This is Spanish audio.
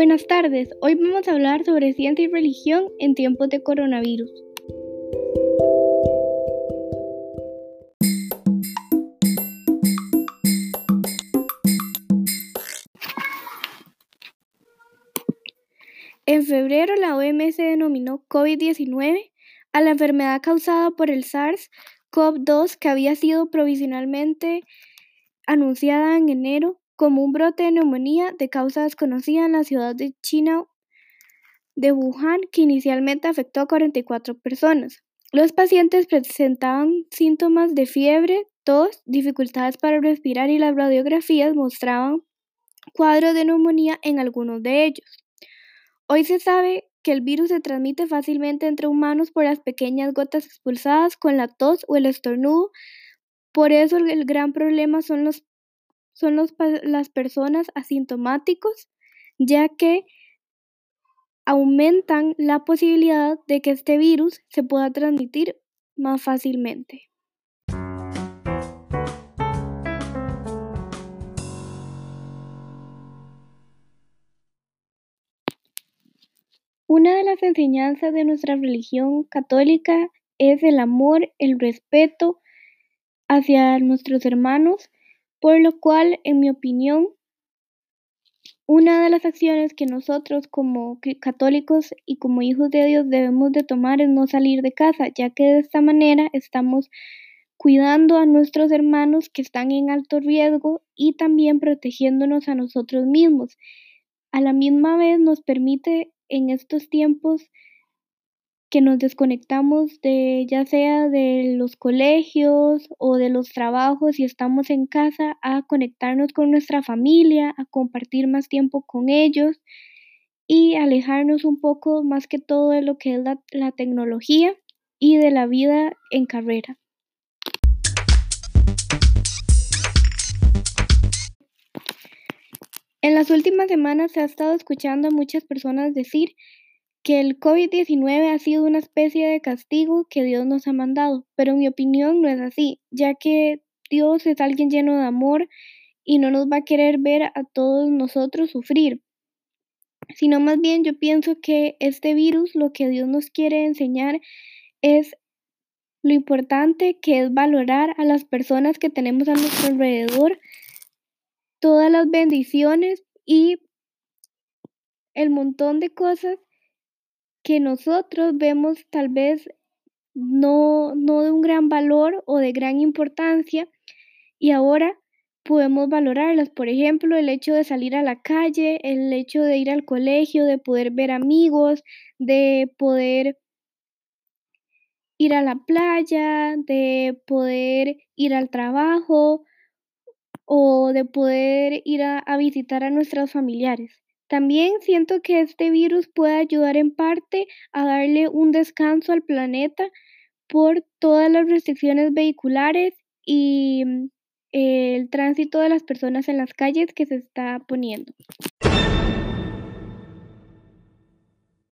Buenas tardes, hoy vamos a hablar sobre ciencia y religión en tiempos de coronavirus. En febrero la OMS denominó COVID-19 a la enfermedad causada por el SARS-CoV-2 que había sido provisionalmente anunciada en enero como un brote de neumonía de causa desconocida en la ciudad de China de Wuhan que inicialmente afectó a 44 personas. Los pacientes presentaban síntomas de fiebre, tos, dificultades para respirar y las radiografías mostraban cuadros de neumonía en algunos de ellos. Hoy se sabe que el virus se transmite fácilmente entre humanos por las pequeñas gotas expulsadas con la tos o el estornudo. Por eso el gran problema son los son las personas asintomáticos, ya que aumentan la posibilidad de que este virus se pueda transmitir más fácilmente. Una de las enseñanzas de nuestra religión católica es el amor, el respeto hacia nuestros hermanos por lo cual, en mi opinión, una de las acciones que nosotros como católicos y como hijos de Dios debemos de tomar es no salir de casa, ya que de esta manera estamos cuidando a nuestros hermanos que están en alto riesgo y también protegiéndonos a nosotros mismos. A la misma vez nos permite en estos tiempos que nos desconectamos de ya sea de los colegios o de los trabajos y estamos en casa a conectarnos con nuestra familia, a compartir más tiempo con ellos y alejarnos un poco más que todo de lo que es la, tecnología y de la vida en carrera. En las últimas semanas se ha estado escuchando a muchas personas decir que el COVID-19 ha sido una especie de castigo que Dios nos ha mandado, pero en mi opinión no es así, ya que Dios es alguien lleno de amor y no nos va a querer ver a todos nosotros sufrir, sino más bien yo pienso que este virus lo que Dios nos quiere enseñar es lo importante que es valorar a las personas que tenemos a nuestro alrededor, todas las bendiciones y el montón de cosas que nosotros vemos tal vez no, no de un gran valor o de gran importancia y ahora podemos valorarlas. Por ejemplo, el hecho de salir a la calle, el hecho de ir al colegio, de poder ver amigos, de poder ir a la playa, de poder ir al trabajo o de poder ir a, a visitar a nuestros familiares. También siento que este virus puede ayudar en parte a darle un descanso al planeta por todas las restricciones vehiculares y mm, el tránsito de las personas en las calles que se está poniendo.